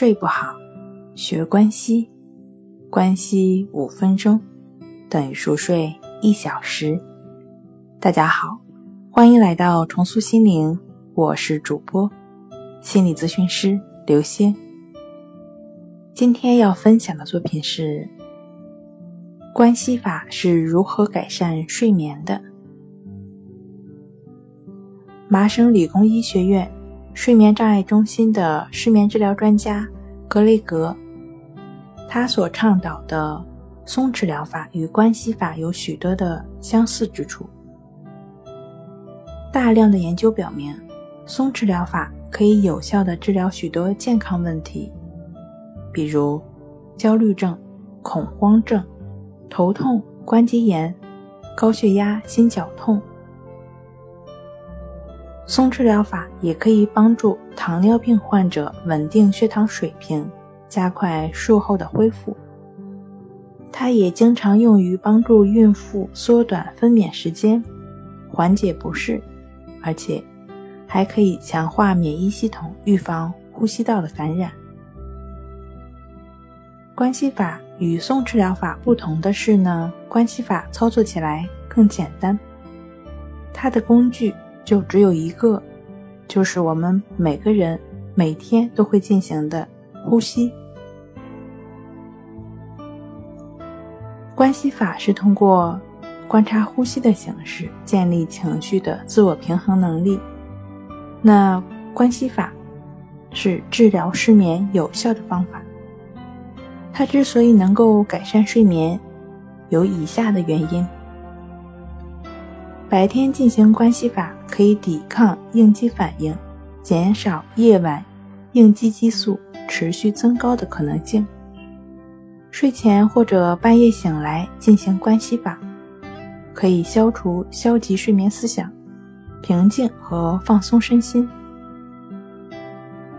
睡不好，学关息，关息五分钟等于熟睡一小时。大家好，欢迎来到重塑心灵，我是主播心理咨询师刘星。今天要分享的作品是关系法是如何改善睡眠的。麻省理工医学院。睡眠障碍中心的失眠治疗专家格雷格，他所倡导的松弛疗法与关系法有许多的相似之处。大量的研究表明，松弛疗法可以有效的治疗许多健康问题，比如焦虑症、恐慌症、头痛、关节炎、高血压、心绞痛。松弛疗法也可以帮助糖尿病患者稳定血糖水平，加快术后的恢复。它也经常用于帮助孕妇缩短分娩时间，缓解不适，而且还可以强化免疫系统，预防呼吸道的感染。关系法与松弛疗法不同的是呢，关系法操作起来更简单，它的工具。就只有一个，就是我们每个人每天都会进行的呼吸。关系法是通过观察呼吸的形式建立情绪的自我平衡能力。那关系法是治疗失眠有效的方法。它之所以能够改善睡眠，有以下的原因。白天进行关系法可以抵抗应激反应，减少夜晚应激激素持续增高的可能性。睡前或者半夜醒来进行关系法，可以消除消极睡眠思想，平静和放松身心。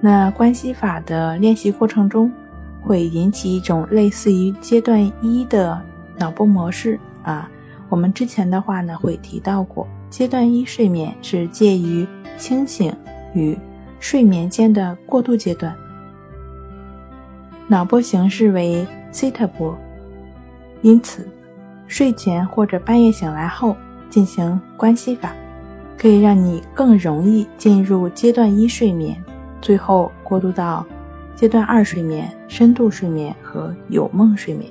那关系法的练习过程中，会引起一种类似于阶段一的脑波模式啊。我们之前的话呢，会提到过，阶段一睡眠是介于清醒与睡眠间的过渡阶段，脑波形式为西塔波，因此睡前或者半夜醒来后进行关系法，可以让你更容易进入阶段一睡眠，最后过渡到阶段二睡眠、深度睡眠和有梦睡眠。